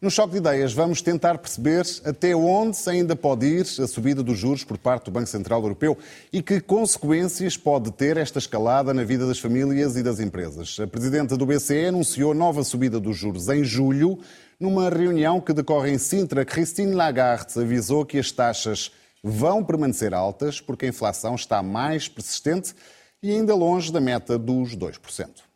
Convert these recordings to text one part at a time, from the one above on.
No Choque de Ideias, vamos tentar perceber até onde ainda pode ir a subida dos juros por parte do Banco Central Europeu e que consequências pode ter esta escalada na vida das famílias e das empresas. A Presidenta do BCE anunciou nova subida dos juros em julho. Numa reunião que decorre em Sintra, Christine Lagarde avisou que as taxas vão permanecer altas porque a inflação está mais persistente e ainda longe da meta dos 2%.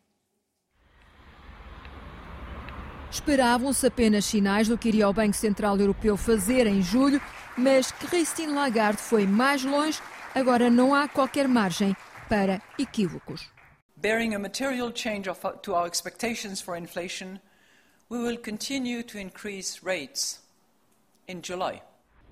Esperavam-se apenas sinais do que iria o Banco Central Europeu fazer em julho, mas Christine Lagarde foi mais longe. Agora não há qualquer margem para equívocos. Bearing a material change of, to our expectations for inflation, we will continue to increase rates in July.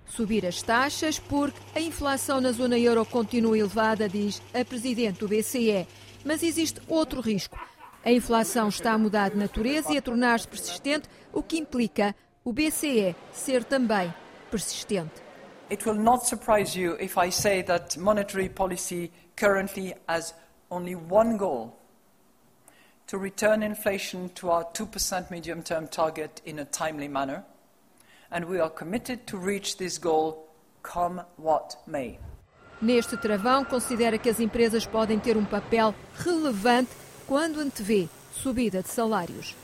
Subir as taxas porque a inflação na zona euro continua elevada, diz a presidente do BCE. Mas existe outro risco a inflação está a mudar de natureza e a tornar-se persistente, o que implica o BCE ser também persistente. It will not surprise you if I say that monetary policy currently has only one goal to return inflation to our 2% medium term target in a timely manner. And we are committed to reach this goal come what may. Neste travão, considera que as empresas podem ter um papel relevante quando antevê subida de salários.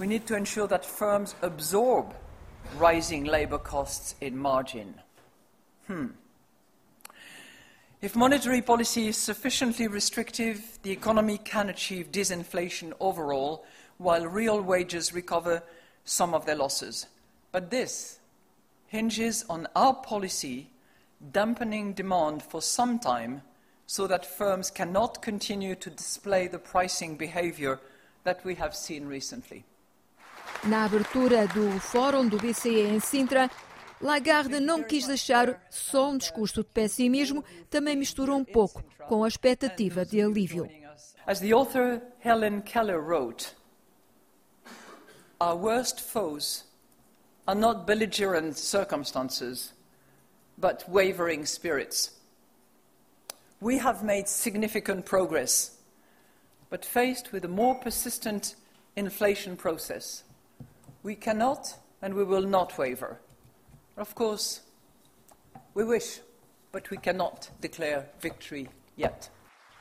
We need to ensure that firms absorb rising labor costs in margin. Hmm. If monetary policy is sufficiently restrictive, the economy can achieve disinflation overall, while real wages recover some of their losses. But this hinges on our policy dampening demand for some time so that firms cannot continue to display the pricing behavior that we have seen recently. Na abertura do Fórum do BCE em Sintra, Lagarde não quis deixar só um discurso de pessimismo, também misturou um pouco com a expectativa de alívio. As the author Helen Keller wrote, our worst foes are not belligerent circumstances, but wavering spirits. We have made significant progress, but faced with a more persistent inflation process, we cannot and we will not waver. Of course, we wish, but we cannot declare victory yet.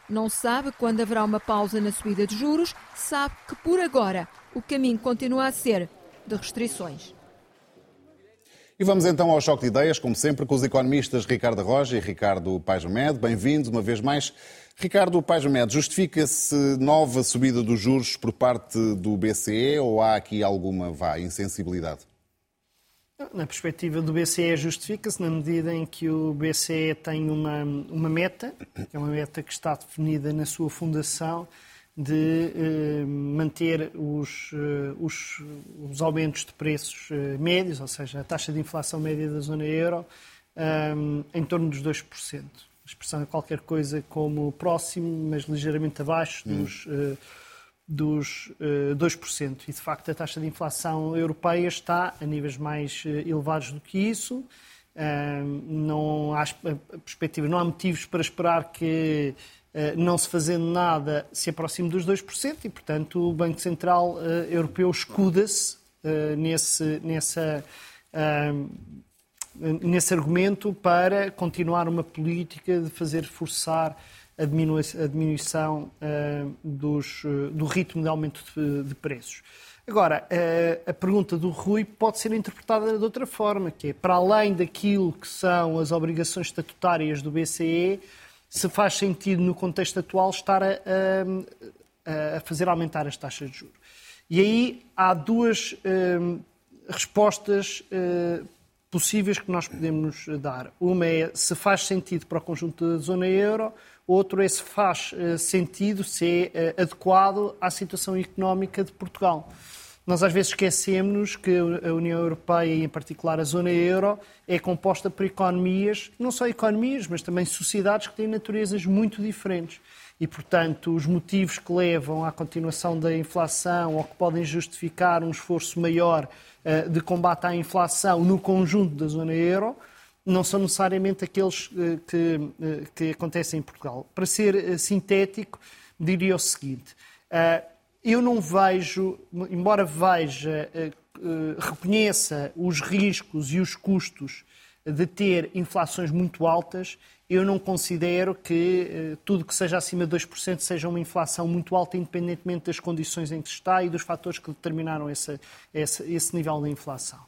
Não sabe quando haverá uma pausa na subida de juros, sabe que por agora o caminho continua a ser de restrições. E vamos então ao choque de ideias, como sempre, com os economistas Ricardo Roja e Ricardo Paijomed. Bem-vindos uma vez mais. Ricardo Paijomed, justifica-se nova subida dos juros por parte do BCE ou há aqui alguma vá, insensibilidade? Na perspectiva do BCE, justifica-se na medida em que o BCE tem uma, uma meta, que é uma meta que está definida na sua fundação, de eh, manter os, eh, os, os, aumentos de preços eh, médios, ou seja, a taxa de inflação média da zona euro, em torno dos 2%. A expressão é qualquer coisa como próximo, mas ligeiramente abaixo hum. dos, dos 2%. E, de facto, a taxa de inflação europeia está a níveis mais elevados do que isso. Não há perspectiva, não há motivos para esperar que eh, não se fazendo nada, se aproxime dos 2%, e, portanto, o Banco Central eh, Europeu escuda-se eh, nesse, nessa, nesse argumento para continuar uma política de fazer forçar a diminuição dos, do ritmo de aumento de, de preços. Agora, a pergunta do Rui pode ser interpretada de outra forma, que é, para além daquilo que são as obrigações estatutárias do BCE, se faz sentido, no contexto atual, estar a, a, a fazer aumentar as taxas de juros. E aí há duas uh, respostas uh, possíveis que nós podemos dar. Uma é se faz sentido para o conjunto da zona euro, outro é se faz uh, sentido, se é adequado à situação económica de Portugal. Nós às vezes esquecemos que a União Europeia, e em particular a zona euro, é composta por economias, não só economias, mas também sociedades que têm naturezas muito diferentes. E, portanto, os motivos que levam à continuação da inflação ou que podem justificar um esforço maior uh, de combate à inflação no conjunto da zona euro não são necessariamente aqueles uh, que, uh, que acontecem em Portugal. Para ser sintético, diria o seguinte eu não vejo, embora veja, reconheça os riscos e os custos de ter inflações muito altas, eu não considero que eh, tudo que seja acima de 2% seja uma inflação muito alta, independentemente das condições em que está e dos fatores que determinaram esse, esse, esse nível de inflação.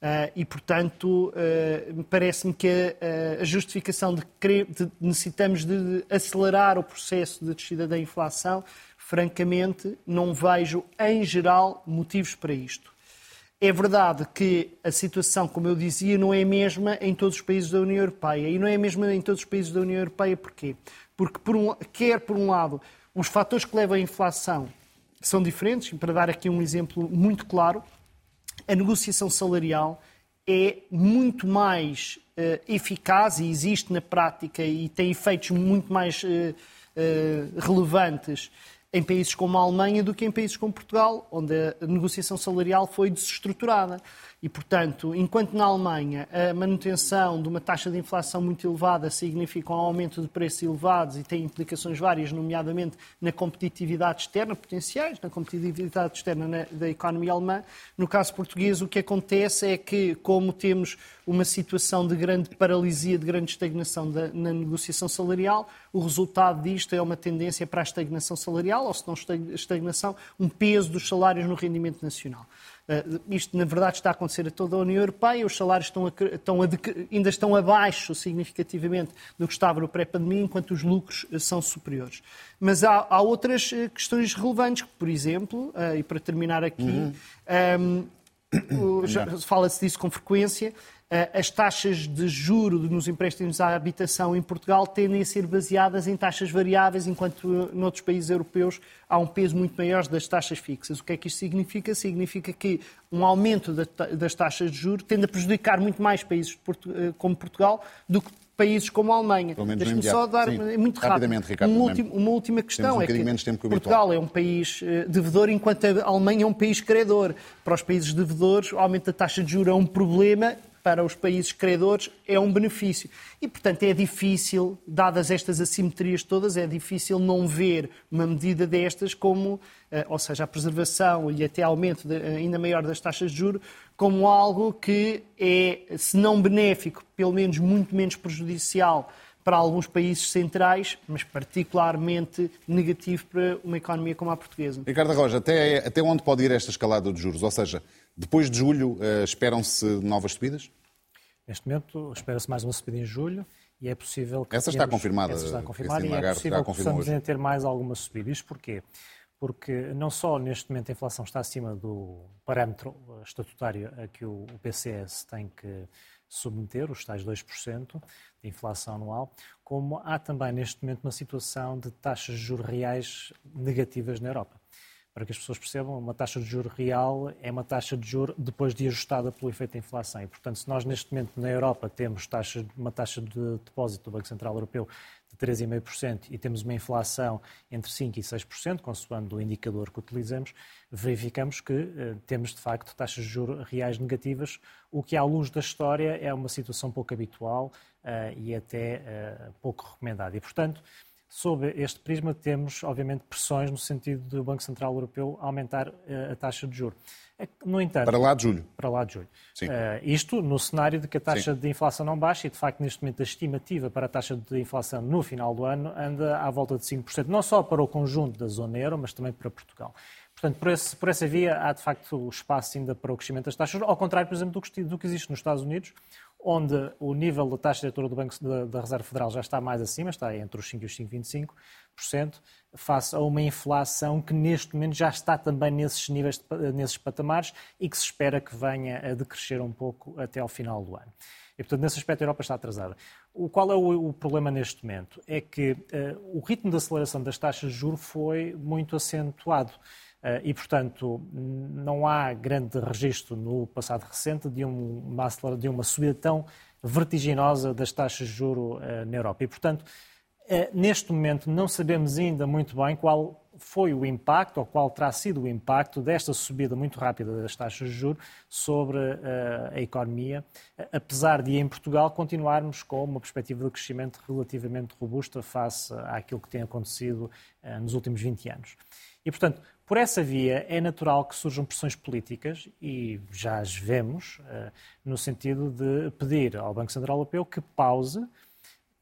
Uh, e, portanto, uh, parece-me que a, a justificação de que necessitamos de acelerar o processo de descida da inflação, francamente, não vejo, em geral, motivos para isto. É verdade que a situação, como eu dizia, não é a mesma em todos os países da União Europeia. E não é a mesma em todos os países da União Europeia porquê? Porque, por um, quer por um lado, os fatores que levam à inflação são diferentes. Para dar aqui um exemplo muito claro, a negociação salarial é muito mais uh, eficaz e existe na prática e tem efeitos muito mais uh, uh, relevantes em países como a Alemanha do que em países como Portugal, onde a negociação salarial foi desestruturada. E, portanto, enquanto na Alemanha a manutenção de uma taxa de inflação muito elevada significa um aumento de preços elevados e tem implicações várias, nomeadamente na competitividade externa, potenciais, na competitividade externa na, da economia alemã, no caso português o que acontece é que, como temos uma situação de grande paralisia, de grande estagnação da, na negociação salarial, o resultado disto é uma tendência para a estagnação salarial, ou se não estagnação, um peso dos salários no rendimento nacional. Uh, isto, na verdade, está a acontecer a toda a União Europeia. Os salários estão a, estão a, ainda estão abaixo significativamente do que estava no pré-pandemia, enquanto os lucros uh, são superiores. Mas há, há outras uh, questões relevantes, por exemplo, e para terminar aqui, uhum. um, fala-se disso com frequência, as taxas de juro nos empréstimos à habitação em Portugal tendem a ser baseadas em taxas variáveis, enquanto noutros países europeus há um peso muito maior das taxas fixas. O que é que isto significa? Significa que um aumento das taxas de juro tende a prejudicar muito mais países eh, como Portugal do que países como a Alemanha. Deixe-me só dar Sim. muito rápido. Ricardo, uma, última, uma última questão um é que Portugal é um país eh, devedor, enquanto a Alemanha é um país credor. Para os países devedores, o aumento da taxa de juros é um problema para os países credores é um benefício. E, portanto, é difícil, dadas estas assimetrias todas, é difícil não ver uma medida destas como, eh, ou seja, a preservação e até aumento eh, ainda maior das taxas de juros, como algo que é, se não benéfico, pelo menos muito menos prejudicial para alguns países centrais, mas particularmente negativo para uma economia como a portuguesa. Ricardo Roja, até, até onde pode ir esta escalada de juros? Ou seja, depois de julho, uh, esperam-se novas subidas? Neste momento, espera-se mais uma subida em julho e é possível que. Essa está confirmada. Essa está confirmada e é possível que possamos hoje. ter mais alguma subida. Isto porquê? Porque não só neste momento a inflação está acima do parâmetro estatutário a que o PCS tem que submeter, os tais 2% de inflação anual, como há também neste momento uma situação de taxas de juros reais negativas na Europa para que as pessoas percebam, uma taxa de juro real é uma taxa de juro depois de ajustada pelo efeito da inflação. E, portanto, se nós neste momento na Europa temos taxa, uma taxa de depósito do Banco Central Europeu de 3,5% e temos uma inflação entre 5% e 6%, consoante o indicador que utilizamos, verificamos que eh, temos, de facto, taxas de juros reais negativas, o que, à luz da história, é uma situação pouco habitual eh, e até eh, pouco recomendada. E, portanto, Sob este prisma, temos, obviamente, pressões no sentido do Banco Central Europeu aumentar uh, a taxa de juros. É no entanto, para lá de julho. Para lá de julho. Uh, isto no cenário de que a taxa Sim. de inflação não baixa e, de facto, neste momento a estimativa para a taxa de inflação no final do ano anda à volta de 5%, não só para o conjunto da zona euro, mas também para Portugal. Portanto, por, esse, por, essa via há de facto espaço ainda para o crescimento das taxas, ao contrário, por exemplo, do que, existe nos Estados Unidos, onde o nível da taxa diretora do Banco da, da, Reserva Federal já está mais acima, está entre os 5% e os 5,25%, face a uma inflação que neste momento já está também nesses níveis, nesses patamares e que se espera que venha a decrescer um pouco até ao final do ano. E, portanto, nesse aspecto, a Europa está atrasada. O, qual é o, o problema neste momento? É que uh, o ritmo de aceleração das taxas de juros foi muito acentuado. Uh, e, portanto, não há grande registro no passado recente de uma, de uma subida tão vertiginosa das taxas de juro uh, na Europa. E, portanto, neste momento não sabemos ainda muito bem qual foi o impacto, ou qual terá sido o impacto desta subida muito rápida das taxas de juros sobre uh, a economia, apesar de em Portugal continuarmos com uma perspectiva de crescimento relativamente robusta face àquilo que tem acontecido uh, nos últimos 20 anos. E, portanto, por essa via é natural que surjam pressões políticas, e já as vemos, no sentido de pedir ao Banco Central Europeu que pause,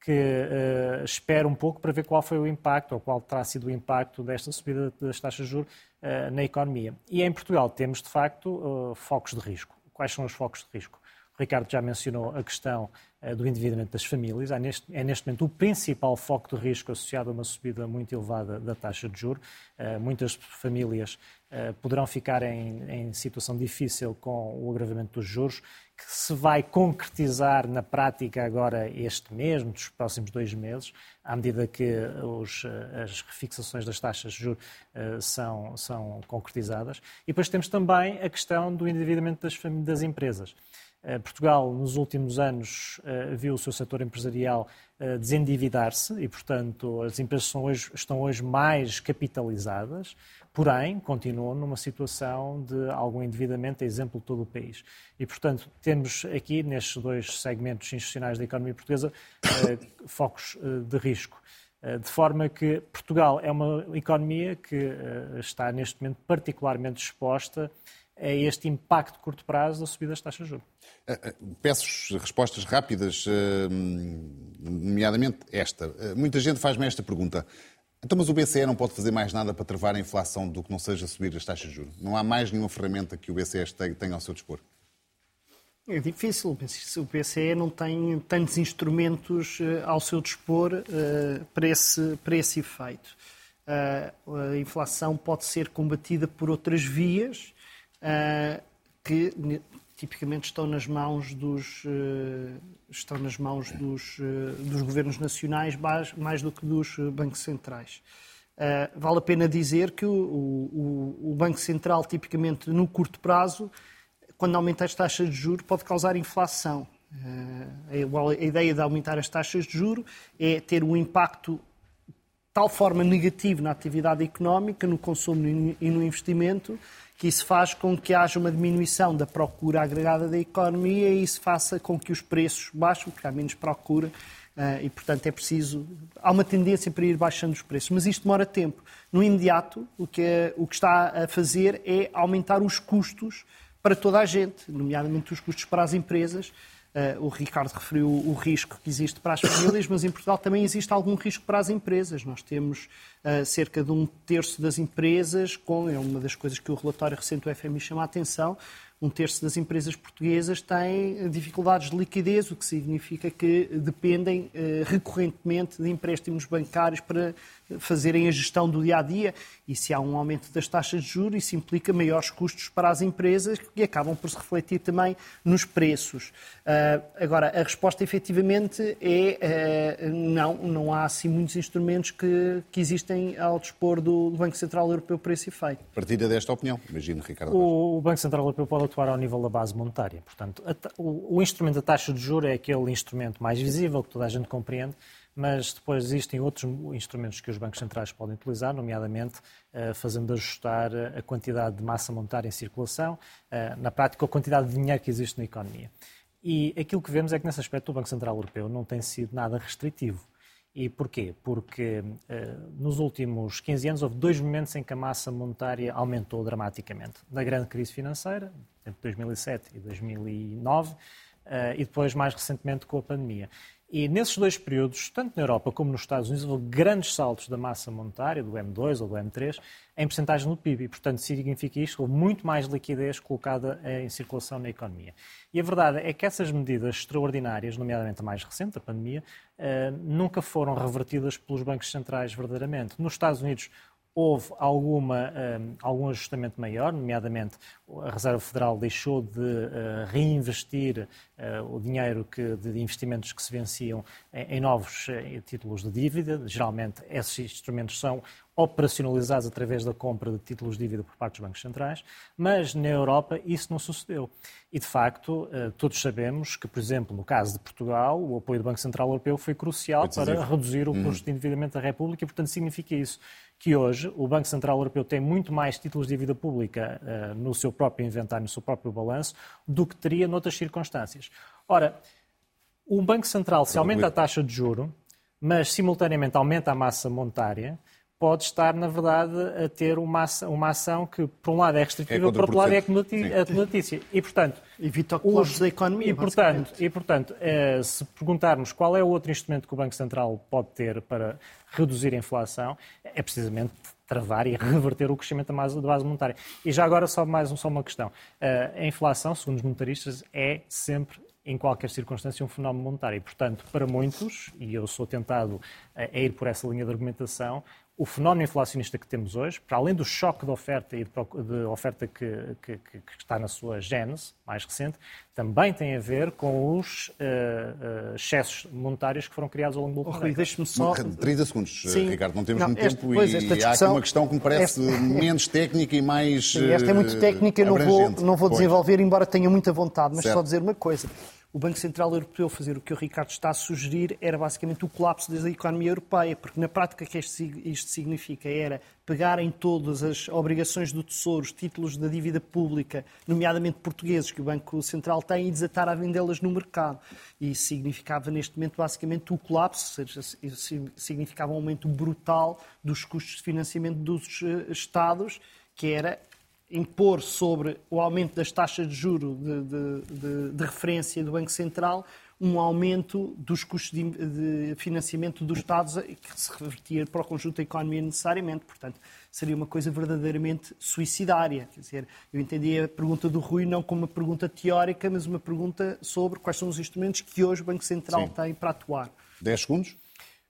que uh, espere um pouco para ver qual foi o impacto, ou qual terá sido o impacto desta subida das taxas de juros uh, na economia. E em Portugal temos, de facto, focos de risco. Quais são os focos de risco? O Ricardo já mencionou a questão do endividamento das famílias. É neste, é neste momento o principal foco de risco associado a uma subida muito elevada da taxa de juros. Muitas famílias poderão ficar em, em situação difícil com o agravamento dos juros, que se vai concretizar na prática agora este mês, nos próximos dois meses, à medida que os, as refixações das taxas de juros são, são concretizadas. E depois temos também a questão do endividamento das, das empresas. Eh, Portugal, nos últimos anos, eh, viu o seu setor empresarial eh, desendividar-se e, portanto, as empresas hoje, estão hoje mais capitalizadas, porém, continuam numa situação de algum endividamento, a exemplo de todo o país. E, portanto, temos aqui, nestes dois segmentos institucionais da economia portuguesa, focos de risco. De forma que Portugal é uma economia que está, neste momento, particularmente exposta a este impacto de curto prazo da subida das taxas de juros. Eh, eh, peço respostas rápidas, eh, nomeadamente esta. Muita gente faz-me esta pergunta. Então, mas o BCE não pode fazer mais nada para travar a inflação do que não seja subir as taxas de juros? Não há mais nenhuma ferramenta que o BCE tenha ao seu dispor? É difícil. O BCE não tem tantos instrumentos ao seu dispor para esse, para esse efeito. A inflação pode ser combatida por outras vias que tipicamente estão nas mãos dos, eh, estão nas mãos dos, eh, dos governos nacionais mais, mais do que dos bancos centrais. Uh, vale a pena dizer que o, o, o, Banco Central, tipicamente no curto prazo, quando aumenta as taxas de juros, pode causar inflação. Uh, a, ideia de aumentar as taxas de juros é ter um impacto tal forma negativo na atividade económica, no consumo e no investimento, que isso faz com que haja uma diminuição da procura agregada da economia e isso faça com que os preços baixem, porque há menos procura uh, e, portanto, é preciso. Há uma tendência para ir baixando os preços, mas isto demora tempo. No imediato, o que, é, o que está a fazer é aumentar os custos para toda a gente, nomeadamente os custos para as empresas. Uh, o Ricardo referiu o risco que existe para as famílias, mas em Portugal também existe algum risco para as empresas. Nós temos uh, cerca de um terço das empresas, com, é uma das coisas que o relatório recente do FMI chama a atenção, um terço das empresas portuguesas tem dificuldades de liquidez, o que significa que dependem uh, recorrentemente de empréstimos bancários para fazerem a gestão do dia a dia. E se há um aumento das taxas de juros, isso implica maiores custos para as empresas que acabam por se refletir também nos preços. Uh, agora, a resposta efetivamente é não, não há assim muitos instrumentos que, que existem ao dispor do, Banco Central Europeu para esse efeito. Partilha desta opinião, imagino, Ricardo. O Banco Central Europeu pode atuar ao nível da base monetária. Portanto, o, instrumento da taxa de juros é aquele instrumento mais visível que toda a gente compreende mas depois existem outros instrumentos que os bancos centrais podem utilizar, nomeadamente uh, fazendo ajustar a quantidade de massa monetária em circulação, uh, na prática, a quantidade de dinheiro que existe na economia. E aquilo que vemos é que, nesse aspecto, o Banco Central Europeu não tem sido nada restritivo. E porquê? Porque uh, nos últimos 15 anos houve dois momentos em que a massa monetária aumentou dramaticamente. Na grande crise financeira, entre 2007 e 2009, uh, e depois, mais recentemente, com a pandemia. E nesses dois períodos, tanto na Europa como nos Estados Unidos, houve grandes saltos da massa monetária, do M2 ou do M3, em porcentagem no PIB. E, portanto, significa isto, houve muito mais liquidez colocada em circulação na economia. E a verdade é que essas medidas extraordinárias, nomeadamente a mais recente, a pandemia, eh, nunca foram revertidas pelos bancos centrais verdadeiramente. Nos Estados Unidos, houve alguma, um, algum ajustamento maior, nomeadamente a Reserva Federal deixou de uh, reinvestir uh, o dinheiro que, de investimentos que se venciam em, novos uh, títulos de dívida. Geralmente, esses instrumentos são operacionalizados através da compra de títulos de dívida por parte dos bancos centrais, mas na Europa isso não sucedeu. E, de facto, todos sabemos que, por exemplo, no caso de Portugal, o apoio do Banco Central Europeu foi crucial para reduzir o hum. custo de endividamento da República e, portanto, significa isso que hoje o Banco Central Europeu tem muito mais títulos de dívida pública uh, no seu próprio inventário, no seu próprio balanço, do que teria noutras circunstâncias. Ora, o Banco Central, se aumenta a taxa de juro, mas simultaneamente aumenta a massa monetária, pode estar, na verdade, a ter uma ação, uma ação que, por um lado, é restritiva, é por outro lado, é acomodaticia. E, portanto... Evita o colapso da economia, e, portanto, e, portanto, eh, se perguntarmos qual é o outro instrumento que o Banco Central pode ter para reduzir a inflação, é precisamente travar e reverter o crescimento da base monetária. E já agora, só mais só uma questão. Eh, a inflação, segundo os monetaristas, é sempre em qualquer circunstância, um fenómeno monetário. E, portanto, para muitos, e eu sou tentado a ir por essa linha de argumentação, o fenómeno inflacionista que temos hoje, para além do choque de oferta e de, de oferta que, que, que, está na sua gênese mais recente, também tem a ver com os uh, uh, excessos monetários que foram criados ao longo do tempo. deixe-me só... 30 segundos, Sim. Ricardo, não temos não, muito este, tempo pois, e discussão, há aqui uma questão que me parece esta... menos técnica e mais Sim, Esta é muito técnica, eu não vou, não vou desenvolver, embora tenha muita vontade, mas certo. só dizer uma coisa o Banco Central Europeu fazer o que o Ricardo está a sugerir era basicamente o colapso da economia europeia, porque na prática o que isto significa era pegar em todas as obrigações do Tesouro, os títulos da dívida pública, nomeadamente portugueses, que o Banco Central tem, e desatar a vendê-las no mercado. E isso significava neste momento basicamente o colapso, ou seja, significava um aumento brutal dos custos de financiamento dos eh, Estados, que era impor sobre o aumento das taxas de juro de, de, de, de referência do Banco Central um aumento dos custos de, financiamento dos Estados que se revertia para o conjunto da economia necessariamente. Portanto, seria uma coisa verdadeiramente suicidária. Quer dizer, eu entendi a pergunta do Rui não como uma pergunta teórica, mas uma pergunta sobre quais são os instrumentos que hoje o Banco Central Sim. tem para atuar. 10 segundos.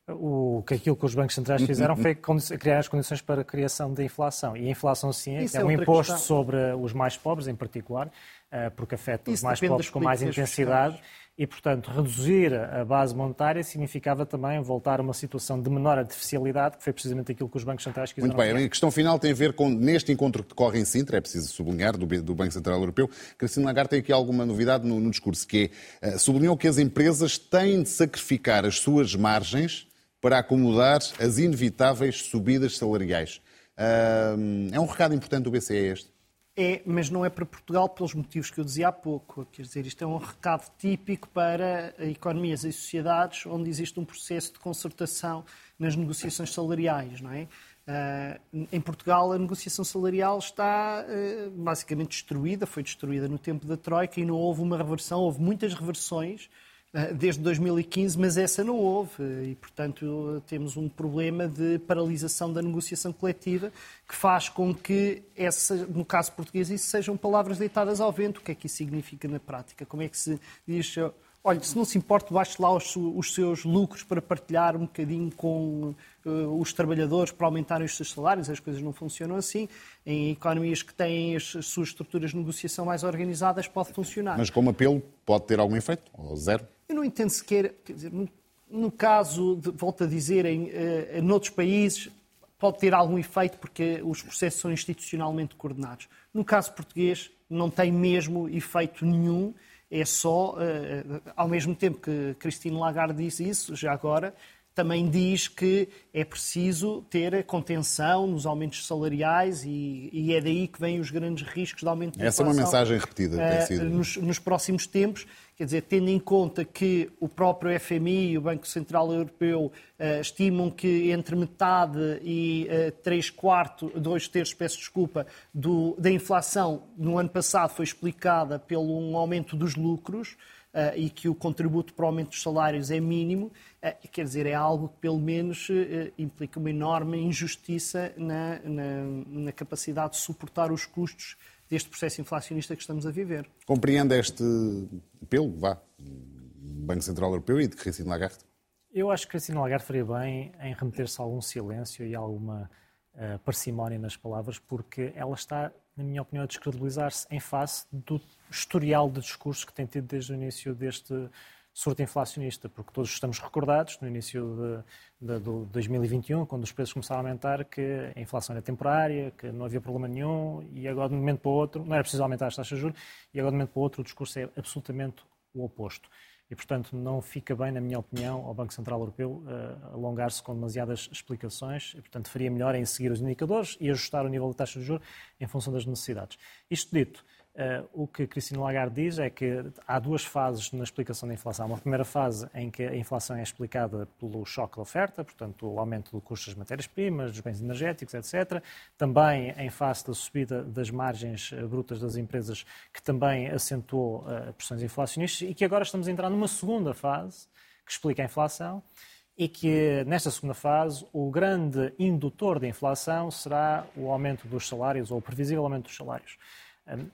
O que aquilo que os bancos centrais fizeram foi criar as condições para a criação da inflação. E a inflação, sim, é, é um imposto questão. sobre os mais pobres, em particular, eh, porque afeta Isso os mais pobres com mais intensidade. E, portanto, reduzir a base monetária significava também voltar a uma situação de menor artificialidade, que foi precisamente aquilo que os bancos centrais quiseram. Muito bem, a questão final tem a ver com, neste encontro que decorre em Sintra, é preciso sublinhar, do, do Banco Central Europeu, Cristina Lagarde tem aqui alguma novidade no, no discurso, que é, uh, sublinhou que as empresas têm de sacrificar as suas margens para acomodar as inevitáveis subidas salariais. É um recado importante do BCE este? É, mas não é para Portugal pelos motivos que eu dizia há pouco. Quer dizer, isto é um recado típico para economias e sociedades onde existe um processo de concertação nas negociações salariais, não é? Uh, em Portugal, a negociação salarial está uh, basicamente destruída, foi destruída no tempo da Troika e não houve uma reversão, houve muitas reversões desde 2015, mas essa não houve e, portanto, temos um problema de paralisação da negociação coletiva que faz com que, essa, no caso português, isso sejam palavras deitadas ao vento. O que é que isso significa na prática? Como é que se diz, olha, se não se importa, baixe lá os, os seus lucros para partilhar um bocadinho com uh, os trabalhadores para aumentarem os seus salários? As coisas não funcionam assim. Em economias que têm as, as suas estruturas de negociação mais organizadas, pode funcionar. Mas como apelo, pode ter algum efeito? Ou zero? Eu não entendo sequer, quer dizer, no, no caso, de, volto a dizer, em, uh, noutros países pode ter algum efeito porque os processos são institucionalmente coordenados. No caso português, não tem mesmo efeito nenhum, é só, uh, ao mesmo tempo que Cristina Lagarde diz isso, já agora, também diz que é preciso ter contenção nos aumentos salariais e, e é daí que vêm os grandes riscos de aumento da Essa inflação. Essa é uma mensagem repetida. Uh, nos, nos próximos tempos Quer dizer, tendo em conta que o próprio FMI e o Banco Central Europeu uh, estimam que entre metade e uh, três quartos, dois terços, peço desculpa, do, da inflação no ano passado foi explicada pelo um aumento dos lucros e que o contributo para o aumento dos salários é mínimo, uh, quer dizer, é algo que pelo menos implica uma enorme injustiça na, na, na capacidade de suportar os custos deste processo inflacionista que estamos a viver. Compreende este apelo, vá, do Banco Central Europeu e de Christine Lagarde? Eu acho que Christine Lagarde faria bem em remeter-se a algum silêncio e alguma uh, parcimónia nas palavras, porque ela está, na minha opinião, a descredibilizar-se em face do historial de discursos que tem tido desde o início deste surto inflacionista, porque todos estamos recordados, no início de, de, de 2021, quando os preços começaram a aumentar, que a inflação era temporária, que não havia problema nenhum, e agora de um momento para o outro, não era preciso aumentar as taxas de juros, e agora de um momento para o outro o discurso é absolutamente o oposto. E, portanto, não fica bem, na minha opinião, ao Banco Central Europeu uh, alongar-se com demasiadas explicações. E, portanto, faria melhor em seguir os indicadores e ajustar o nível da taxa de juros em função das necessidades. Isto dito, Uh, o que Cristina Lagarde diz é que há duas fases na explicação da inflação. Uma primeira fase em que a inflação é explicada pelo choque da oferta, portanto, o aumento do custo das matérias-primas, dos bens energéticos, etc. Também em face da subida das margens eh, brutas das empresas, que também acentuou uh, pressões inflacionistas, e que agora estamos a entrar numa segunda fase que explica a inflação e que nesta segunda fase o grande indutor da inflação será o aumento dos salários ou o previsível aumento dos salários.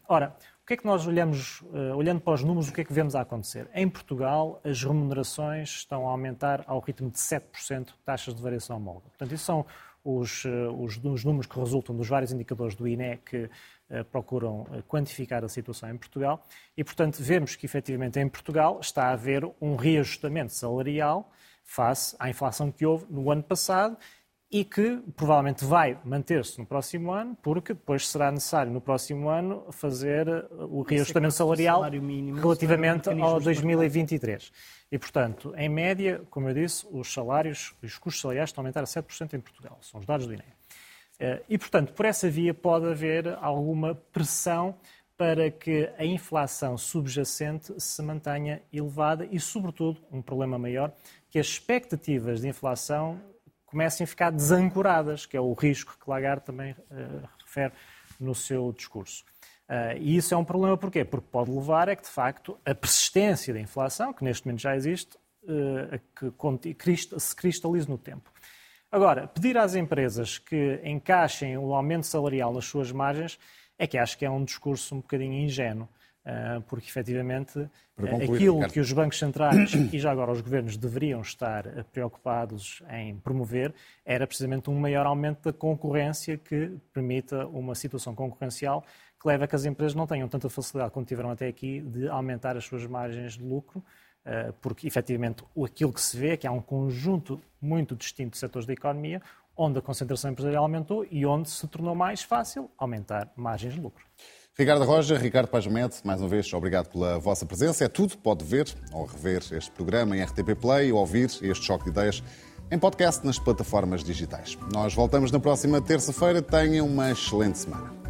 Ora, o que é que nós olhamos, eh, olhando para os números, o que é que vemos a acontecer? Em Portugal, as remunerações estão a aumentar ao ritmo de 7% de taxas de variação homóloga. Portanto, isso são os, eh, os, os, números que resultam dos vários indicadores do INE que uh, procuram quantificar a situação em Portugal. E, portanto, vemos que, efetivamente, em Portugal está a haver um reajustamento salarial face à inflação que houve no ano passado e que provavelmente vai manter-se no próximo ano, porque depois será necessário no próximo ano fazer uh, o reajustamento salarial relativamente ao 2023. E, portanto, em média, como eu disse, os salários, os custos salariais estão a aumentar a 7% em Portugal. São os dados do INE. Uh, e, portanto, por essa via pode haver alguma pressão para que a inflação subjacente se mantenha elevada e, sobretudo, um problema maior, que as expectativas de inflação comecem a ficar desancoradas, que é o risco que Lagarde também uh, refere no seu discurso. Uh, e isso é um problema porquê? Porque pode levar a que, de facto, a persistência da inflação, que neste momento já existe, uh, que se cristalize no tempo. Agora, pedir às empresas que encaixem o aumento salarial nas suas margens é que acho que é um discurso um bocadinho ingênuo. Ah, porque efetivamente concluir, aquilo Ricardo. que os bancos centrais e já agora os governos deveriam estar preocupados em promover era precisamente um maior aumento da concorrência que permita uma situação concorrencial que leva a que as empresas não tenham tanta facilidade como tiveram até aqui de aumentar as suas margens de lucro, ah, porque efetivamente aquilo que se vê é que há um conjunto muito distinto de setores da economia onde a concentração empresarial aumentou e onde se tornou mais fácil aumentar margens de lucro. Ricardo Roja, Ricardo Pajumet, mais uma vez, obrigado pela vossa presença. É tudo, pode ver ou rever este programa em RTP Play ou ouvir este choque de ideias em podcast nas plataformas digitais. Nós voltamos na próxima terça-feira. Tenham uma excelente semana.